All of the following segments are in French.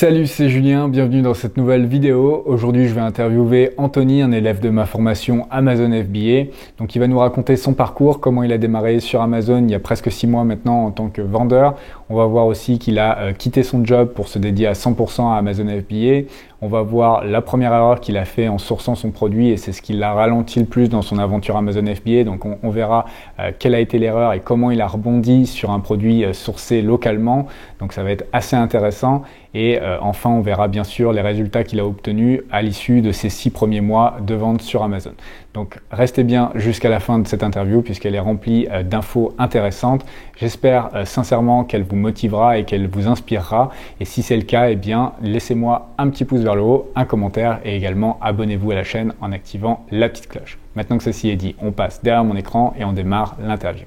Salut, c'est Julien, bienvenue dans cette nouvelle vidéo. Aujourd'hui, je vais interviewer Anthony, un élève de ma formation Amazon FBA. Donc, il va nous raconter son parcours, comment il a démarré sur Amazon il y a presque six mois maintenant en tant que vendeur. On va voir aussi qu'il a euh, quitté son job pour se dédier à 100% à Amazon FBA. On va voir la première erreur qu'il a fait en sourçant son produit et c'est ce qui l'a ralenti le plus dans son aventure Amazon FBA. Donc on, verra euh, quelle a été l'erreur et comment il a rebondi sur un produit euh, sourcé localement. Donc ça va être assez intéressant. Et euh, enfin, on verra bien sûr les résultats qu'il a obtenus à l'issue de ces six premiers mois de vente sur Amazon. Donc restez bien jusqu'à la fin de cette interview puisqu'elle est remplie d'infos intéressantes. J'espère sincèrement qu'elle vous motivera et qu'elle vous inspirera. Et si c'est le cas, eh bien laissez-moi un petit pouce vers le haut, un commentaire et également abonnez-vous à la chaîne en activant la petite cloche. Maintenant que ceci est dit, on passe derrière mon écran et on démarre l'interview.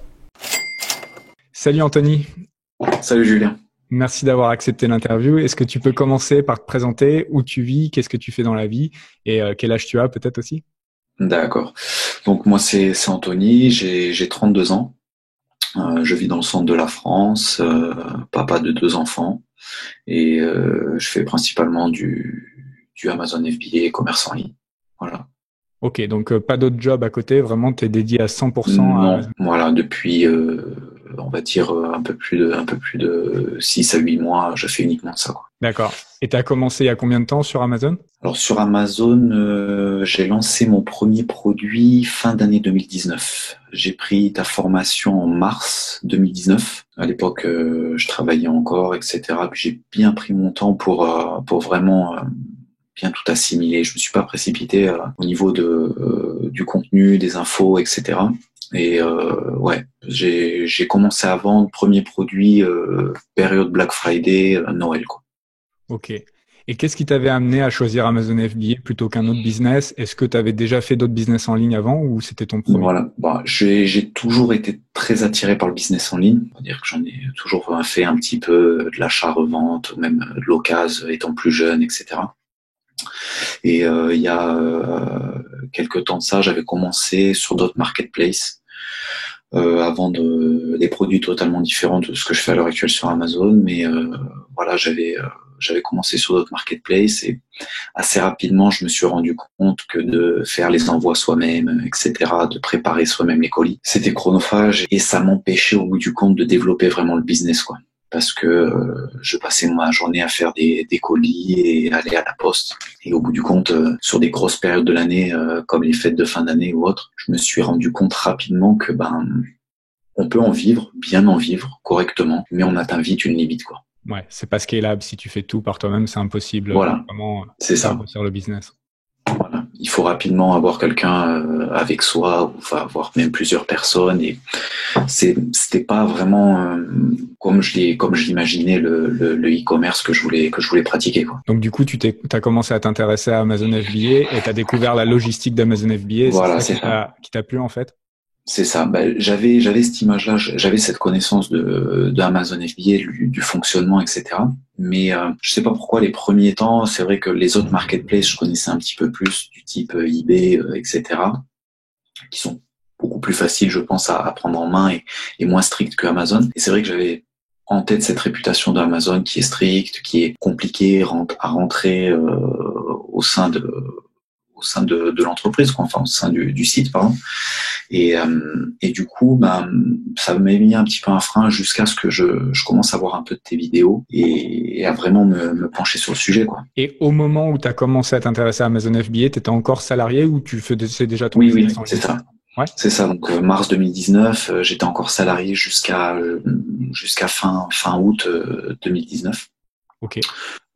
Salut Anthony. Salut Julien. Merci d'avoir accepté l'interview. Est-ce que tu peux commencer par te présenter? Où tu vis, qu'est-ce que tu fais dans la vie? Et euh, quel âge tu as peut-être aussi? D'accord. Donc moi c'est Anthony, j'ai 32 ans. Euh, je vis dans le centre de la France, euh, papa de deux enfants et je fais principalement du, du Amazon FBA, commerce en ligne. Voilà. Ok, donc euh, pas d'autre job à côté, vraiment tu es dédié à 100% non, voilà, depuis euh, on va dire euh, un peu plus de un peu plus de 6 à 8 mois, je fais uniquement ça D'accord. Et tu as commencé il y a combien de temps sur Amazon? Alors sur Amazon, j'ai lancé mon premier produit fin d'année 2019. J'ai pris ta formation en mars 2019. À l'époque, je travaillais encore, etc. Puis j'ai bien pris mon temps pour pour vraiment bien tout assimilé. Je me suis pas précipité euh, au niveau de euh, du contenu, des infos, etc. Et euh, ouais, j'ai commencé à vendre premier produit période Black Friday, Noël quoi. Ok. Et qu'est-ce qui t'avait amené à choisir Amazon FBA plutôt qu'un autre business? Est-ce que tu avais déjà fait d'autres business en ligne avant ou c'était ton premier? Voilà, bah, j'ai toujours été très attiré par le business en ligne. On va dire que j'en ai toujours fait un petit peu de l'achat-revente, même de l'occasion étant plus jeune, etc. Et euh, il y a euh, quelques temps de ça, j'avais commencé sur d'autres marketplaces euh, à vendre des produits totalement différents de ce que je fais à l'heure actuelle sur Amazon. Mais voilà, j'avais j'avais commencé sur d'autres marketplaces et assez rapidement, je me suis rendu compte que de faire les envois soi-même, etc., de préparer soi-même les colis, c'était chronophage et ça m'empêchait au bout du compte de développer vraiment le business, quoi parce que euh, je passais ma journée à faire des, colis et aller à la poste. Et au bout du compte, euh, sur des grosses périodes de l'année, euh, comme les fêtes de fin d'année ou autres, je me suis rendu compte rapidement que ben on peut en vivre, bien en vivre correctement, mais on atteint vite une limite quoi. Ouais, c'est pas scalable. Si tu fais tout par toi-même, c'est impossible. Voilà. C'est ça. Sur le business. Voilà. Il faut rapidement avoir quelqu'un avec soi, ou avoir même plusieurs personnes. Et c'était pas vraiment euh, comme je comme je l'imaginais le, le, e-commerce que je voulais que je voulais pratiquer. Quoi. Donc du coup, tu t'es, as commencé à t'intéresser à Amazon FBA et tu as découvert la logistique d'Amazon FBA. Voilà, c'est ça qui t'a plu en fait? C'est ça. Bah, j'avais j'avais cette image-là, j'avais cette connaissance de, de Amazon FBA, du, fonctionnement, etc. Mais euh, je sais pas pourquoi les premiers temps, c'est vrai que les autres marketplaces, je connaissais un petit peu plus du type euh, eBay, euh, etc. Qui sont beaucoup plus faciles, je pense, à, prendre en main et, et moins strictes que Amazon. Et c'est vrai que j'avais en tête cette réputation d'Amazon qui est stricte, qui est compliquée à rentrer euh, au sein de au sein de, de l'entreprise, enfin au sein du, du site, pardon. Et, euh, et du coup, ben, ça m'a mis un petit peu un frein jusqu'à ce que je, je, commence à voir un peu de tes vidéos et, à vraiment me, me, pencher sur le sujet. Quoi. Et au moment où tu as commencé à t'intéresser à Amazon FBA, tu étais encore salarié ou tu faisais déjà ton Oui, oui, c'est ça. Ouais. C'est ça. Donc euh, mars 2019, euh, j'étais encore salarié jusqu'à jusqu'à fin fin août 2019. Ok.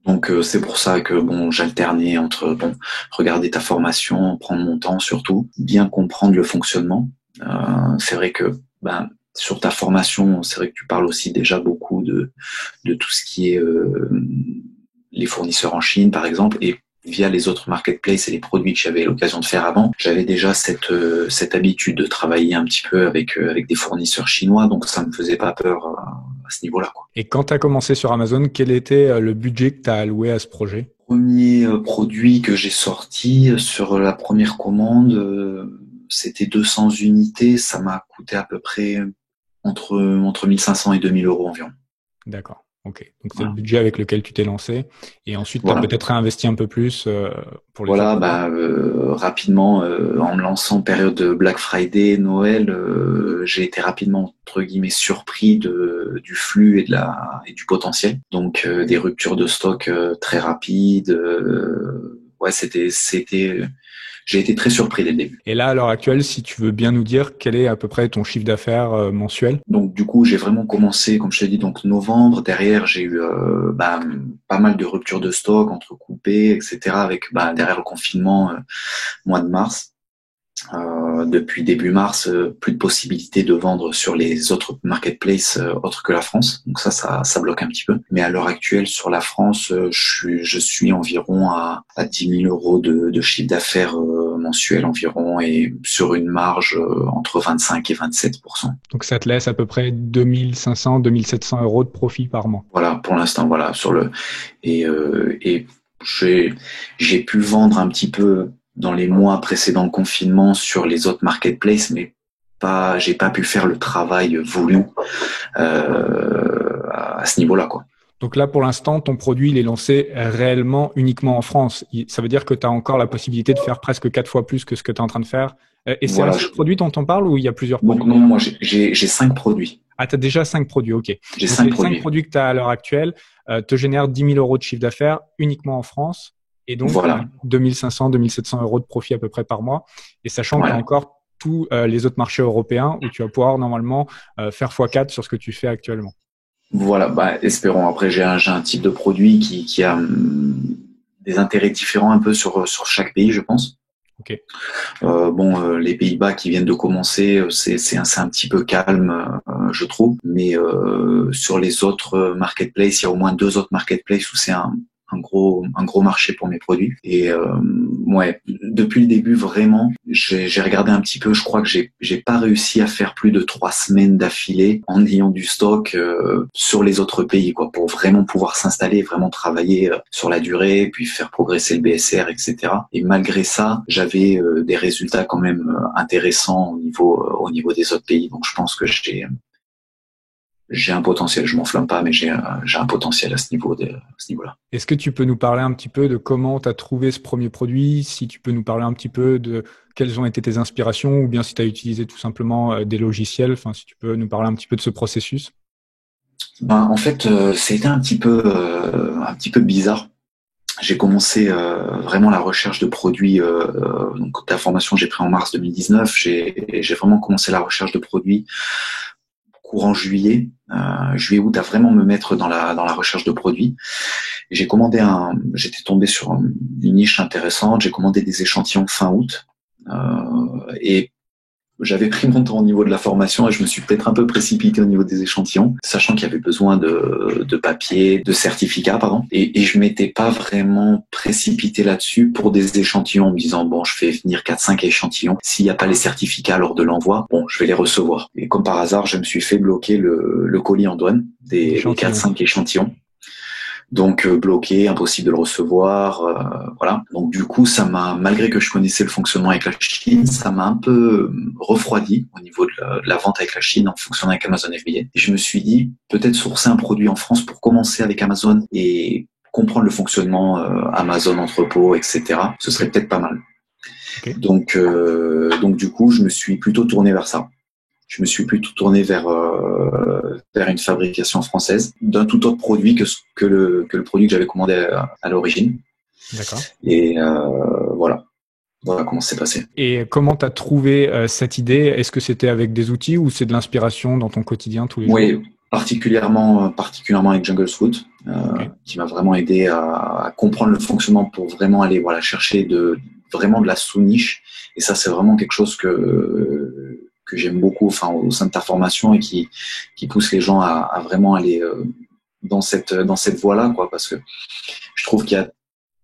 Donc euh, c'est pour ça que bon, j'alternais entre bon, regarder ta formation, prendre mon temps surtout, bien comprendre le fonctionnement. Euh, c'est vrai que ben, sur ta formation, c'est vrai que tu parles aussi déjà beaucoup de, de tout ce qui est euh, les fournisseurs en Chine, par exemple, et via les autres marketplaces et les produits que j'avais l'occasion de faire avant, j'avais déjà cette euh, cette habitude de travailler un petit peu avec euh, avec des fournisseurs chinois, donc ça me faisait pas peur euh, à ce niveau-là. Et quand tu as commencé sur Amazon, quel était le budget que tu as alloué à ce projet? Premier produit que j'ai sorti sur la première commande, c'était 200 unités, ça m'a coûté à peu près entre entre 1500 et 2000 euros environ. D'accord. Ok, donc c'est le budget avec lequel tu t'es lancé. Et ensuite, tu as peut-être réinvesti un peu plus euh, pour les Voilà, bah, euh, rapidement, euh, en me lançant période de Black Friday, Noël, j'ai été rapidement, entre guillemets, surpris de, du flux et, de la, et du potentiel. Donc, des ruptures de stock très rapides. Ouais, c'était, c'était j'ai été très surpris dès le début. Et là, à l'heure actuelle, si tu veux bien nous dire quel est à peu près ton chiffre d'affaires euh, mensuel? Donc du coup, j'ai vraiment commencé, comme je t'ai dit, donc novembre. Derrière, j'ai eu euh, bah, pas mal de ruptures de stock, entrecoupées, etc. Avec bah, derrière le confinement, euh, mois de mars. Euh, depuis début mars, euh, plus de possibilités de vendre sur les autres marketplaces euh, autres que la France. Donc ça, ça, ça bloque un petit peu. Mais à l'heure actuelle, sur la France, je suis, je suis environ à, à 10 000 euros de, de chiffre d'affaires mensuel environ et sur une marge entre 25 et 27% Donc ça te laisse à peu près 2500, 2700 euros de profit par mois. Voilà, pour l'instant, voilà sur le et et j'ai j'ai pu vendre un petit peu dans les mois précédents le confinement sur les autres marketplaces, mais pas, j'ai pas pu faire le travail voulu euh, à ce niveau-là, quoi. Donc là, pour l'instant, ton produit, il est lancé réellement uniquement en France. Ça veut dire que tu as encore la possibilité de faire presque quatre fois plus que ce que tu es en train de faire. Et c'est un seul produit dont on parle ou il y a plusieurs produits? Non, moi, j'ai cinq produits. Ah, tu as déjà cinq produits, ok. J'ai cinq produits. cinq produits que tu as à l'heure actuelle euh, te génèrent 10 000 euros de chiffre d'affaires uniquement en France. Et donc, voilà. 2500, 2700 euros de profit à peu près par mois. Et sachant qu'il y a encore tous euh, les autres marchés européens où tu vas pouvoir normalement euh, faire x4 sur ce que tu fais actuellement. Voilà, bah, espérons. Après, j'ai un, un, type de produit qui, qui a hum, des intérêts différents un peu sur, sur chaque pays, je pense. Okay. Euh, bon, euh, les Pays-Bas qui viennent de commencer, c'est un, un petit peu calme, je trouve. Mais sur les autres marketplaces, il y a au moins deux autres marketplaces où c'est un, un gros un gros marché pour mes produits. Et euh, ouais depuis le début vraiment j'ai regardé un petit peu. Je crois que j'ai j'ai pas réussi à faire plus de trois semaines d'affilée en ayant du stock euh, sur les autres pays quoi pour vraiment pouvoir s'installer vraiment travailler euh, sur la durée puis faire progresser le BSR etc et malgré ça j'avais euh, des résultats quand même intéressants au niveau au niveau des autres pays. Donc je pense que j'ai j'ai un potentiel. Je m'enflamme pas, mais j'ai un, un, potentiel à ce niveau de, ce niveau-là. Est-ce que tu peux nous parler un petit peu de comment tu as trouvé ce premier produit? Si tu peux nous parler un petit peu de quelles ont été tes inspirations, ou bien si tu as utilisé tout simplement euh, des logiciels. Enfin, si tu peux nous parler un petit peu de ce processus? Ben, en fait, euh, c'était un petit peu, euh, un petit peu bizarre. J'ai commencé euh, vraiment la recherche de produits. donc, ta formation, j'ai pris en mars 2019. J'ai vraiment commencé la recherche de produits courant juillet, euh, juillet août, à vraiment me mettre dans la dans la recherche de produits. J'ai commandé un, j'étais tombé sur une niche intéressante. J'ai commandé des échantillons fin août euh, et j'avais pris mon temps au niveau de la formation et je me suis peut-être un peu précipité au niveau des échantillons, sachant qu'il y avait besoin de, de papier, de certificat, pardon. Et, et je m'étais pas vraiment précipité là-dessus pour des échantillons en me disant, bon, je fais venir 4-5 échantillons. S'il n'y a pas les certificats lors de l'envoi, bon, je vais les recevoir. Et comme par hasard, je me suis fait bloquer le, le colis en douane des 4-5 échantillons donc euh, bloqué, impossible de le recevoir, euh, voilà. Donc du coup, ça m'a, malgré que je connaissais le fonctionnement avec la Chine, ça m'a un peu euh, refroidi au niveau de la, vente avec la Chine en fonctionnant avec Amazon FBA. Et je me suis dit, peut-être sourcer un produit en France pour commencer avec Amazon et comprendre le fonctionnement Amazon entrepôt, etc. Ce serait peut-être pas mal. Donc, donc du coup, je me suis plutôt tourné vers ça je me suis plutôt tourné vers euh, vers une fabrication française d'un tout autre produit que que le que le produit que j'avais commandé à, l'origine. D'accord. Et euh, voilà. Voilà comment c'est passé. Et comment tu as trouvé euh, cette idée? Est-ce que c'était avec des outils ou c'est de l'inspiration dans ton quotidien tous les jours? Oui, particulièrement, particulièrement avec Jungle Scout, euh, qui m'a vraiment aidé à, à, comprendre le fonctionnement pour vraiment aller voilà chercher de vraiment de la sous-niche. Et ça, c'est vraiment quelque chose que que j'aime beaucoup, enfin au sein de ta formation et qui qui pousse les gens à, à vraiment aller euh, dans cette dans cette voie-là, quoi, parce que je trouve qu'il y a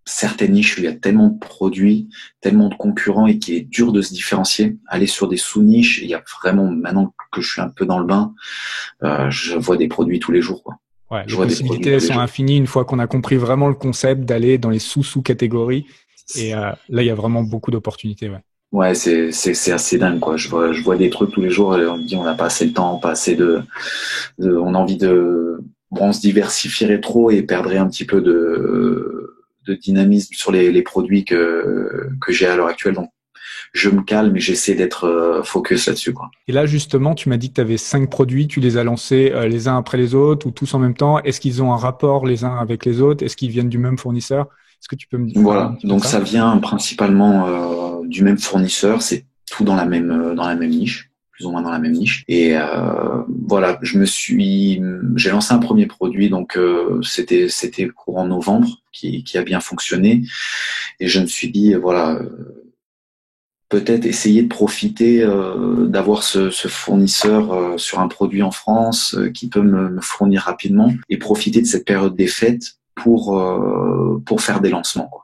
certaines niches où il y a tellement de produits, tellement de concurrents et qu'il est dur de se différencier. Aller sur des sous-niches, il y a vraiment maintenant que je suis un peu dans le bain, euh, je vois des produits tous les jours, quoi. Ouais, les possibilités sont infinies une fois qu'on a compris vraiment le concept d'aller dans les sous-sous-catégories. Et euh, là, il y a vraiment beaucoup d'opportunités. Ouais. Ouais, c'est, c'est, c'est assez dingue, quoi. Je vois, je vois des trucs tous les jours et on me dit on n'a pas assez de temps, pas assez de, de on a envie de, bon, on se diversifierait trop et perdrait un petit peu de, de dynamisme sur les, les produits que, que j'ai à l'heure actuelle. Donc, je me calme et j'essaie d'être euh, focus là-dessus. Quoi. Et là, justement, tu m'as dit que tu avais cinq produits, tu les as lancés euh, les uns après les autres ou tous en même temps. Est-ce qu'ils ont un rapport les uns avec les autres? Est-ce qu'ils viennent du même fournisseur? Est-ce que tu peux me dire Voilà, donc ça, vient principalement euh, du même fournisseur. C'est tout dans la même dans la même niche plus ou moins dans la même niche. Et euh, voilà, je me suis, j'ai lancé un premier produit, donc euh, c'était c'était courant novembre, qui, qui a bien fonctionné. Et je me suis dit, voilà, peut-être essayer de profiter euh, d'avoir ce, ce, fournisseur euh, sur un produit en France euh, qui peut me, me, fournir rapidement et profiter de cette période des fêtes pour pour faire des lancements quoi.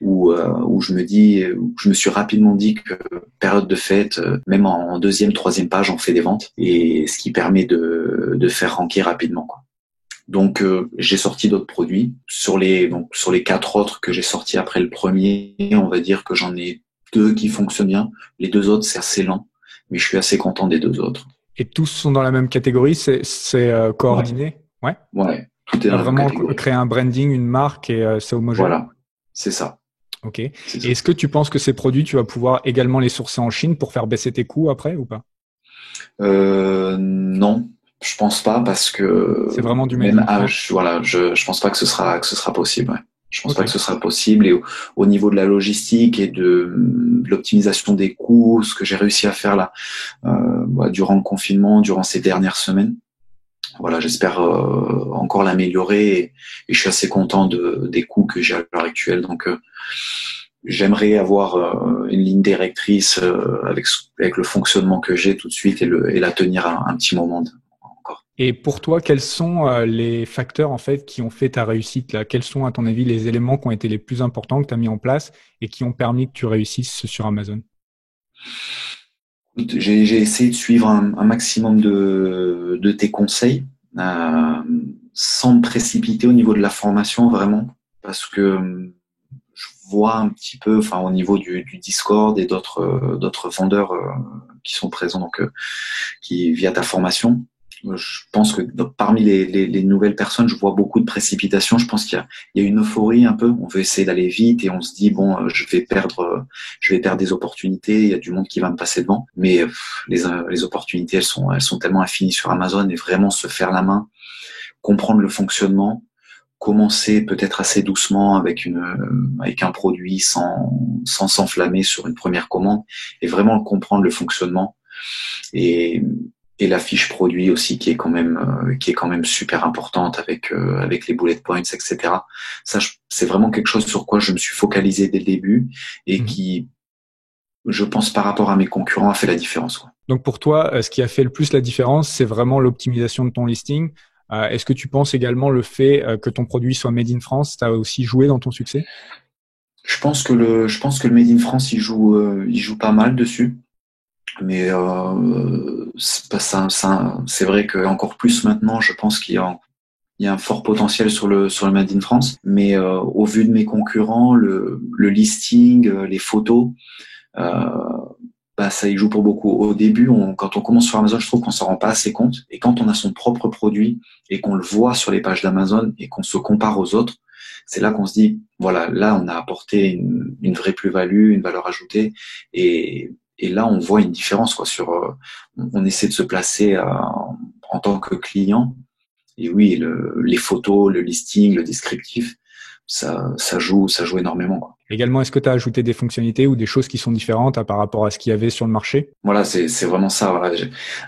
Où, où je me dis où je me suis rapidement dit que période de fête même en deuxième troisième page on fait des ventes et ce qui permet de de faire ranker rapidement quoi. Donc j'ai sorti d'autres produits sur les donc sur les quatre autres que j'ai sortis après le premier, on va dire que j'en ai deux qui fonctionnent bien. Les deux autres, c'est assez lent, mais je suis assez content des deux autres. Et tous sont dans la même catégorie, c'est euh, coordonné? Ouais. Ouais, tout est dans Vraiment créer un branding, une marque et euh, c'est homogène. Voilà, c'est ça. Ok. Est-ce que tu penses que ces produits, tu vas pouvoir également les sourcer en Chine pour faire baisser tes coûts après ou pas? Euh, Non, je pense pas parce que c'est vraiment du même âge. Voilà, je je pense pas que ce sera que ce sera possible. Ouais. Je pense pas que ce sera possible. Et au, niveau de la logistique et de, l'optimisation des coûts, ce que j'ai réussi à faire là euh, bah, durant le confinement, durant ces dernières semaines, voilà, j'espère euh, encore l'améliorer et, je suis assez content de, des coûts que j'ai à l'heure actuelle. Donc, euh, j'aimerais avoir une ligne directrice avec, avec le fonctionnement que j'ai tout de suite et, le, et la tenir un, un petit moment. Et pour toi, quels sont euh, les facteurs en fait qui ont fait ta réussite là? Quels sont à ton avis les éléments qui ont été les plus importants que tu as mis en place et qui ont permis que tu réussisses sur Amazon? J'ai essayé de suivre un, maximum de, de, tes conseils euh, sans me précipiter au niveau de la formation vraiment parce que euh, je vois un petit peu, enfin au niveau du, du Discord et d'autres euh, d'autres vendeurs qui sont présents donc qui via ta formation, je pense que parmi les, les, les, nouvelles personnes, je vois beaucoup de précipitation. Je pense qu'il y, y a, une euphorie un peu. On veut essayer d'aller vite et on se dit bon, euh, je vais perdre, euh, je vais perdre des opportunités. Il y a du monde qui va me passer devant. Mais les, les opportunités, elles sont, elles sont tellement infinies sur Amazon et vraiment se faire la main, comprendre le fonctionnement, commencer peut-être assez doucement avec une, euh, avec un produit sans, sans s'enflammer sur une première commande et vraiment comprendre le fonctionnement. Et, et la fiche produit aussi qui est quand même euh, qui est quand même super importante avec euh, avec les bullet points etc ça c'est vraiment quelque chose sur quoi je me suis focalisé dès le début et mhm. qui je pense par rapport à mes concurrents a fait la différence quoi. donc pour toi euh, ce qui a fait le plus la différence c'est vraiment l'optimisation de ton listing est-ce que tu penses également le fait que ton produit soit made in France ça a aussi joué dans ton succès? Je pense que le je pense que le made in France il joue il joue pas mal dessus mais euh, c'est vrai que encore plus maintenant, je pense qu'il y a il y a un fort potentiel sur le sur le Made in France, mais euh, au vu de mes concurrents, le, le listing, euh, les photos, euh, bah ça y joue pour beaucoup. Au début, on, quand on commence sur Amazon, je trouve qu'on s'en rend pas assez compte. Et quand on a son propre produit et qu'on le voit sur les pages d'Amazon et qu'on se compare aux autres, c'est là qu'on se dit voilà, là on a apporté une, une vraie plus-value, une valeur ajoutée, et et là, on voit une différence quoi. Sur, euh, on essaie de se placer euh, en tant que client. Et oui, le, les photos, le listing, le descriptif, ça, ça joue, ça joue énormément. Quoi. Également, est-ce que tu as ajouté des fonctionnalités ou des choses qui sont différentes par rapport à ce qu'il y avait sur le marché? Voilà, c'est, vraiment ça. Voilà.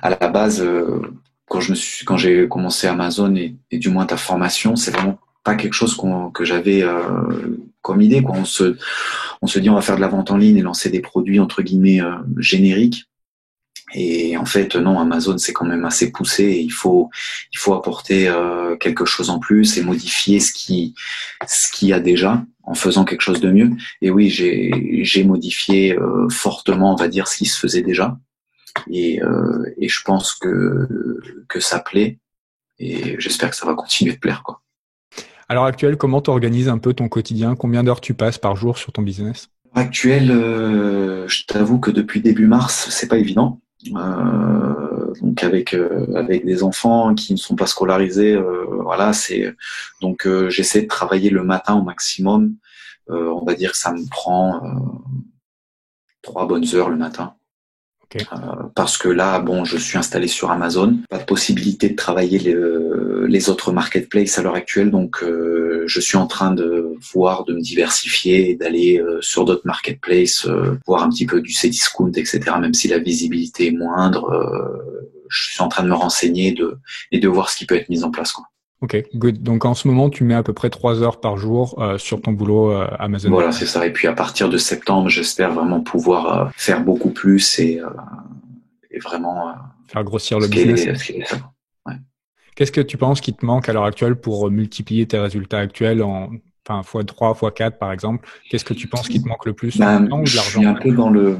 À la base, euh, quand je me suis, quand j'ai commencé Amazon et, et, du moins ta formation, c'est vraiment pas quelque chose que j'avais euh, comme idée. Quoi. On se, on se dit on va faire de la vente en ligne et lancer des produits entre guillemets euh, génériques. Et en fait, non, Amazon c'est quand même assez poussé. Et il faut, il faut apporter euh, quelque chose en plus et modifier ce qui, ce qu'il y a déjà en faisant quelque chose de mieux. Et oui, j'ai, modifié fortement, on va dire, ce qui se faisait déjà. Et, et je pense que que ça plaît. Et j'espère que ça va continuer de plaire, quoi. À l'heure actuelle, comment tu organises un peu ton quotidien? Combien d'heures tu passes par jour sur ton business? Actuel, euh, je t'avoue que depuis début mars, c'est pas évident. Euh, donc avec avec des enfants qui ne sont pas scolarisés, voilà, c'est donc j'essaie de travailler le matin au maximum. on va dire que ça me prend trois bonnes heures le matin. Euh, parce que là, bon, je suis installé sur Amazon, pas de possibilité de travailler les, les autres marketplaces à l'heure actuelle, donc euh, je suis en train de voir, de me diversifier, d'aller euh, sur d'autres marketplaces, voir un petit peu du Cdiscount, etc. Même si la visibilité est moindre, je suis en train de me renseigner de, et de voir ce qui peut être mis en place. Quoi. Ok, good. Donc en ce moment, tu mets à peu près trois heures par jour euh, sur ton boulot euh, Amazon. Voilà, c'est ça. Et puis à partir de septembre, j'espère vraiment pouvoir euh, faire beaucoup plus et, et vraiment faire grossir le business. Qu'est-ce que tu penses qui te manque à l'heure actuelle pour multiplier tes résultats actuels en enfin x3, x4 par exemple? Qu'est-ce que tu penses qui te manque le plus? ben, ou de Je suis un peu dans le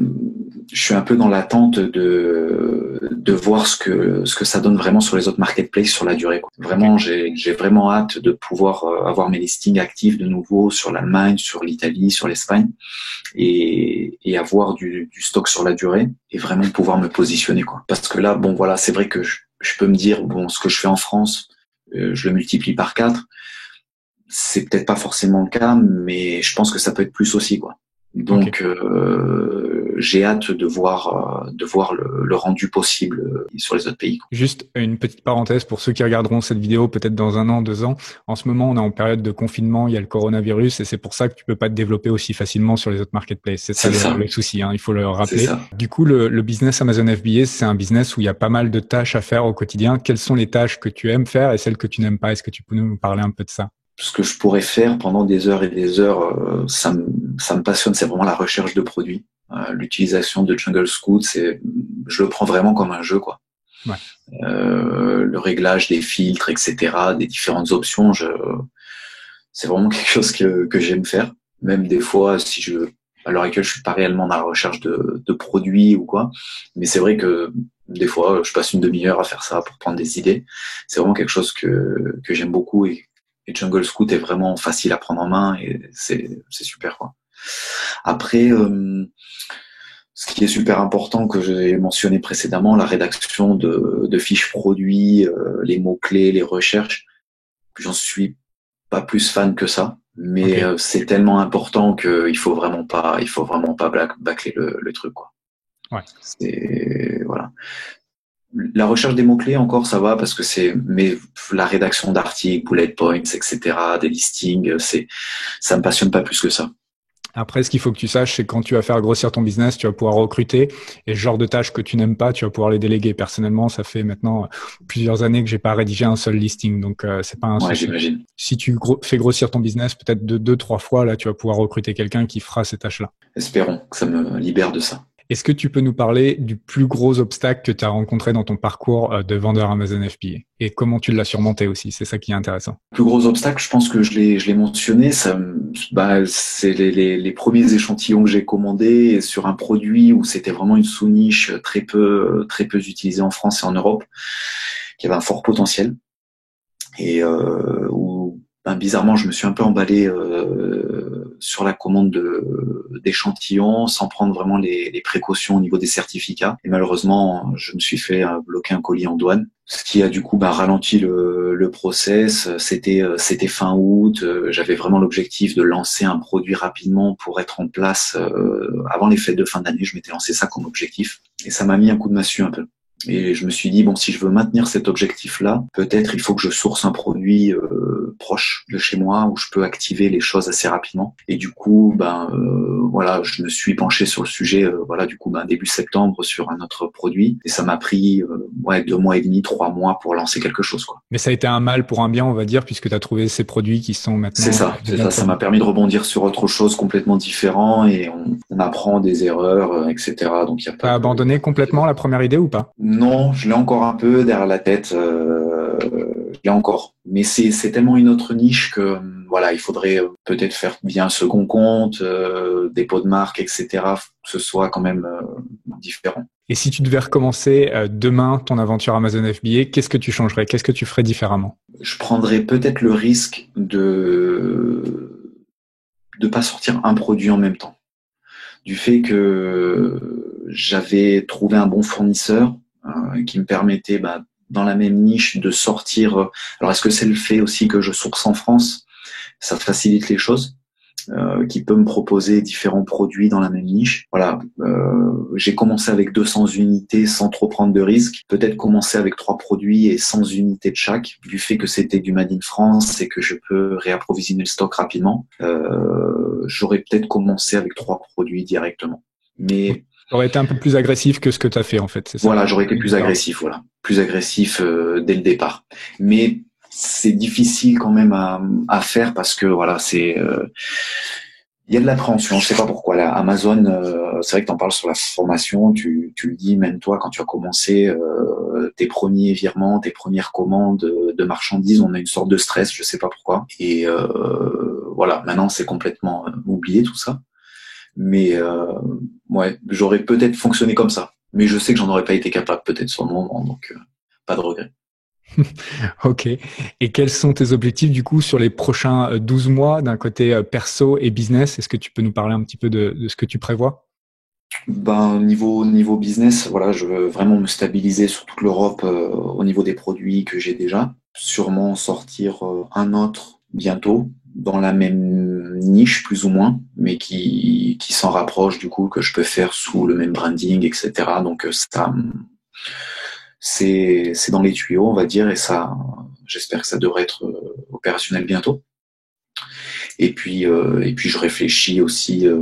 je suis un peu dans l'attente de de voir ce que ce que ça donne vraiment sur les autres marketplaces sur la durée. Quoi. Vraiment, j'ai j'ai vraiment hâte de pouvoir euh, avoir mes listings actifs de nouveau sur l'Allemagne, sur l'Italie, sur l'Espagne et et avoir du, du stock sur la durée et vraiment pouvoir me positionner quoi. Parce que là, bon voilà, c'est vrai que je, je peux me dire bon ce que je fais en France, euh, je le multiplie par quatre c'est peut-être pas forcément le cas, mais je pense que ça peut être plus aussi, quoi. Donc, euh, j'ai hâte de voir, euh, de voir le, rendu possible euh, sur les autres pays. Juste une petite parenthèse pour ceux qui regarderont cette vidéo peut-être dans un an, deux ans. En ce moment, on est en période de confinement, il y a le coronavirus et c'est pour ça que tu peux pas te développer aussi facilement sur les autres marketplaces. C'est ça, le, souci, hein, il faut le rappeler. Du coup, le, le, business Amazon FBA, c'est un business où il y a pas mal de tâches à faire au quotidien. Quelles sont les tâches que tu aimes faire et celles que tu n'aimes pas? Est-ce que tu peux nous parler un peu de ça? Ce que je pourrais faire pendant des heures et des heures, euh, ça, me, ça me passionne, c'est vraiment la recherche de produits. Euh, l'utilisation de Jungle Scoot, c'est, je le prends vraiment comme un jeu, quoi. Ouais. Euh, le réglage des filtres, etc., des différentes options, je, c'est vraiment quelque chose que, que j'aime faire. Même des fois, si je, à l'heure actuelle, je suis pas réellement dans la recherche de, de produits ou quoi, mais c'est vrai que des fois, je passe une demi-heure à faire ça pour prendre des idées. C'est vraiment quelque chose que, que j'aime beaucoup et et Jungle Scoot est vraiment facile à prendre en main et c'est super quoi. Après, euh, ce qui est super important que j'ai mentionné précédemment, la rédaction de, de fiches produits, euh, les mots clés, les recherches, j'en suis pas plus fan que ça, mais euh, c'est tellement important qu'il faut vraiment pas, il faut vraiment pas bâcler le, le truc quoi. Ouais. C'est voilà la recherche des mots-clés encore ça va parce que c'est mais la rédaction d'articles, bullet points, etc., des listings, c'est ça me passionne pas plus que ça. Après, ce qu'il faut que tu saches, c'est quand tu vas faire grossir ton business, tu vas pouvoir recruter et le genre de tâches que tu n'aimes pas, tu vas pouvoir les déléguer. Personnellement, ça fait maintenant plusieurs années que j'ai pas rédigé un seul listing, donc euh, c'est pas un ouais, j'imagine. Si tu fais grossir ton business peut-être de deux, trois fois, là, tu vas pouvoir recruter quelqu'un qui fera ces tâches-là. Espérons que ça me libère de ça. Est-ce que tu peux nous parler du plus gros obstacle que tu as rencontré dans ton parcours euh, de vendeur Amazon FBA et comment tu l'as surmonté aussi? C'est ça qui est intéressant. Le plus gros obstacle, je pense que je l'ai, je l'ai mentionné, ça, bah, c'est les, les, les, premiers échantillons que j'ai commandés sur un produit où c'était vraiment une sous-niche très peu, très peu utilisée en France et en Europe, qui avait un fort potentiel. Et euh, où ben, bizarrement je me suis un peu emballé euh, sur la commande d'échantillons sans prendre vraiment les, les, précautions au niveau des certificats. Et malheureusement, je me suis fait euh, bloquer un colis en douane, ce qui a du coup bah, ralenti le, le process. C'était euh, c'était fin août. Euh, j'avais vraiment l'objectif de lancer un produit rapidement pour être en place avant les fêtes de fin d'année. Je m'étais lancé ça comme objectif et ça m'a mis un coup de massue un peu. Et je me suis dit, bon, si je veux maintenir cet objectif-là, peut-être il faut que je source un produit euh, proche de chez moi où je peux activer les choses assez rapidement. Et du coup, ben euh, voilà, je me suis penché sur le sujet, euh, voilà, du coup, ben, début septembre sur un autre produit. Et ça m'a pris ouais, deux mois et demi, trois mois pour lancer quelque chose. Quoi. Mais ça a été un mal pour un bien, on va dire, puisque tu as trouvé ces produits qui sont maintenant... C'est ça, c'est ça. Ça m'a permis de rebondir sur autre chose complètement différent et on, on apprend des erreurs, etc. Donc, il y a pas... abandonné complètement la première idée ou pas? Non, je l'ai encore un peu derrière la tête. Euh, je l'ai encore. Mais c'est tellement une autre niche que voilà, il faudrait peut-être faire bien un second compte, euh, dépôt de marque, etc. Que ce soit quand même euh, différent. Et si tu devais recommencer euh, demain ton aventure Amazon FBA, qu'est-ce que tu changerais? Qu'est-ce que tu ferais différemment? Je prendrais peut-être le risque de de pas sortir un produit en même temps. Du fait que j'avais trouvé un bon fournisseur qui me permettait bah, dans la même niche de sortir. Alors est-ce que c'est le fait aussi que je source en France? Ça facilite les choses. Euh, qui peut me proposer différents produits dans la même niche. Voilà, euh, j'ai commencé avec 200 unités sans trop prendre de risques. Peut-être commencer avec trois produits et 100 unités de chaque, du fait que c'était du Made in France et que je peux réapprovisionner le stock rapidement. Euh, j'aurais peut-être commencé avec trois produits directement. Mais J'aurais été un peu plus agressif que ce que tu as fait en fait. Ça? Voilà, j'aurais été plus agressif, voilà, plus agressif euh, dès le départ. Mais c'est difficile quand même à, à, faire parce que voilà, c'est euh, il y a de l'appréhension. Je sais pas pourquoi. Là, Amazon, euh, c'est vrai que tu en parles sur la formation. Tu, tu le dis même toi quand tu as commencé euh, tes premiers virements, tes premières commandes de marchandises, on a une sorte de stress. Je sais pas pourquoi. Et voilà, maintenant c'est complètement oublié tout ça. Mais ouais, j'aurais peut-être fonctionné comme ça. Mais je sais que j'en aurais pas été capable peut-être sur le moment, donc pas de regret. ok. Et quels sont tes objectifs du coup sur les prochains 12 euh, mois d'un côté euh, perso et business? Est-ce que tu peux nous parler un petit peu de, ce que tu prévois? Ben, niveau niveau business, voilà, je veux vraiment me stabiliser sur toute l'Europe euh, au niveau des produits que j'ai déjà. Sûrement sortir un autre bientôt dans la même niche plus ou moins, mais qui qui s'en rapproche du coup que je peux faire sous le même branding, etc. Donc ça c'est c'est dans les tuyaux, on va dire, et ça, j'espère que ça devrait être euh, opérationnel bientôt. Et puis euh, et puis je réfléchis aussi euh,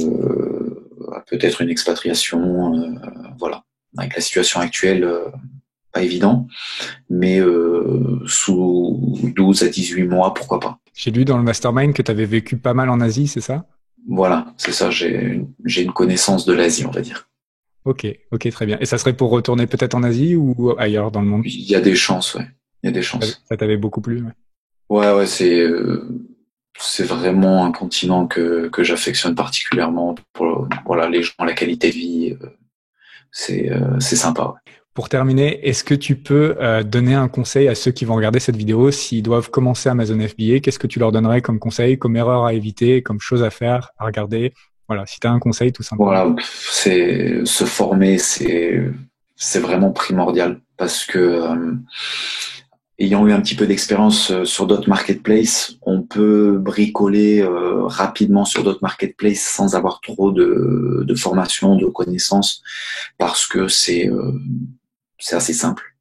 à peut-être une expatriation, voilà. Avec la situation actuelle, pas évident, mais sous 12 à 18 mois, pourquoi pas. J'ai lu dans le mastermind que tu avais vécu pas mal en Asie, c'est ça? Voilà, c'est ça. J'ai une connaissance de l'Asie, on va dire. Ok, ok, très bien. Et ça serait pour retourner peut-être en Asie ou ailleurs dans le monde? Il y a des chances, ouais. Il y a des chances. Ça t'avait beaucoup plu. Ouais, ouais, ouais c'est euh, c'est vraiment un continent que que j'affectionne particulièrement pour voilà les gens, la qualité de vie. Euh, c'est euh, c'est sympa. Pour terminer, est-ce que tu peux donner un conseil à ceux qui vont regarder cette vidéo s'ils doivent commencer Amazon FBA Qu'est-ce que tu leur donnerais comme conseil, comme erreur à éviter, comme chose à faire, à regarder? Voilà, si tu as un conseil, tout simplement. Voilà, c'est se former, c'est c'est vraiment primordial parce que euh, ayant eu un petit peu d'expérience euh, sur d'autres marketplaces, on peut bricoler euh, rapidement sur d'autres marketplaces sans avoir trop de, de formation, de connaissances, parce que c'est c'est assez simple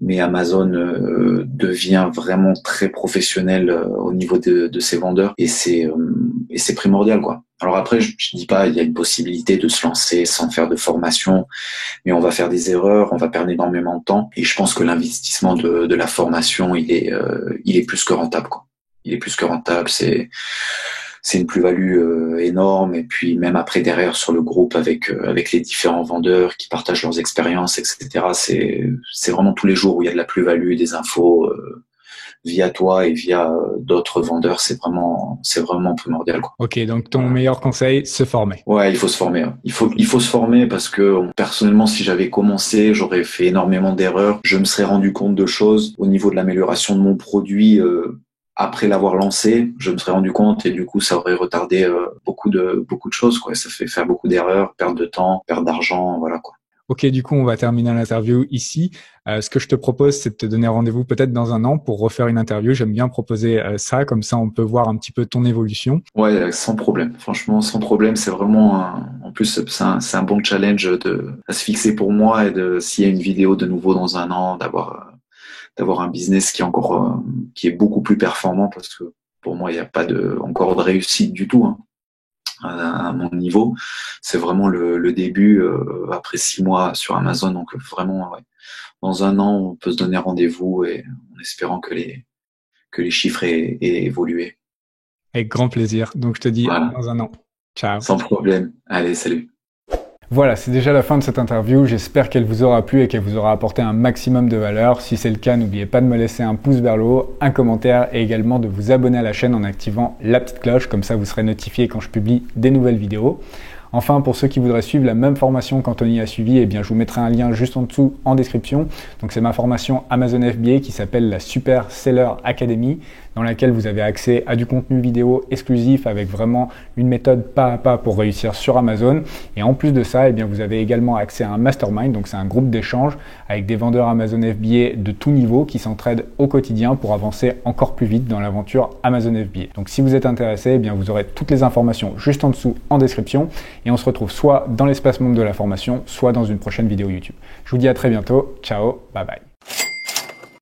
mais Amazon euh, devient vraiment très professionnel euh, au niveau de, ses vendeurs et c'est euh, et c'est primordial quoi. Alors après, je, je, dis pas, il y a une possibilité de se lancer sans faire de formation, mais on va faire des erreurs, on va perdre énormément de temps et je pense que l'investissement de, de la formation, il est il est plus que rentable quoi. Il est plus que rentable, c'est c'est une plus-value euh, énorme. Et puis même après derrière sur le groupe avec euh, avec les différents vendeurs qui partagent leurs expériences, etc. C'est c'est vraiment tous les jours où il y a de la plus-value, des infos euh, via toi et via d'autres vendeurs. C'est vraiment c'est vraiment primordial. Quoi. Ok, donc ton meilleur conseil, se former. Ouais, il faut se former. Hein. Il faut il faut se former parce que personnellement, si j'avais commencé, j'aurais fait énormément d'erreurs. Je me serais rendu compte de choses au niveau de l'amélioration de mon produit. Euh, après l'avoir lancé, je me serais rendu compte et du coup ça aurait retardé euh, beaucoup de beaucoup de choses quoi. Ça fait faire beaucoup d'erreurs, perdre de temps, perdre d'argent, voilà quoi. Ok, du coup on va terminer l'interview ici. Euh, ce que je te propose, c'est de te donner rendez-vous peut-être dans un an pour refaire une interview. J'aime bien proposer euh, ça, comme ça on peut voir un petit peu ton évolution. Ouais, sans problème. Franchement, sans problème. C'est vraiment, un... en plus c'est un, un, bon challenge de à se fixer pour moi et de s'il y a une vidéo de nouveau dans un an, d'avoir d'avoir un business qui est encore euh, qui est beaucoup plus performant parce que pour moi il n'y a pas de encore de réussite du tout hein, à, mon niveau. C'est vraiment le, le début euh, après six mois sur Amazon. Donc vraiment ouais, dans un an on peut se donner rendez-vous et en espérant que les que les chiffres aient, évolué. Avec grand plaisir. Donc je te dis dans un an. Ciao. Sans problème. Allez salut voilà, c'est déjà la fin de cette interview. J'espère qu'elle vous aura plu et qu'elle vous aura apporté un maximum de valeur. Si c'est le cas, n'oubliez pas de me laisser un pouce vers le haut, un commentaire et également de vous abonner à la chaîne en activant la petite cloche. Comme ça, vous serez notifié quand je publie des nouvelles vidéos. Enfin, pour ceux qui voudraient suivre la même formation qu'Anthony a suivi, eh bien, je vous mettrai un lien juste en dessous en description. Donc, c'est ma formation Amazon FBA qui s'appelle la Super Seller Academy. Dans laquelle vous avez accès à du contenu vidéo exclusif avec vraiment une méthode pas à pas pour réussir sur Amazon. Et en plus de ça, eh bien, vous avez également accès à un mastermind, donc c'est un groupe d'échange avec des vendeurs Amazon FBA de tout niveau qui s'entraident au quotidien pour avancer encore plus vite dans l'aventure Amazon FBA. Donc si vous êtes intéressé, eh bien, vous aurez toutes les informations juste en dessous en description et on se retrouve soit dans l'espace monde de la formation, soit dans une prochaine vidéo YouTube. Je vous dis à très bientôt. Ciao, bye bye.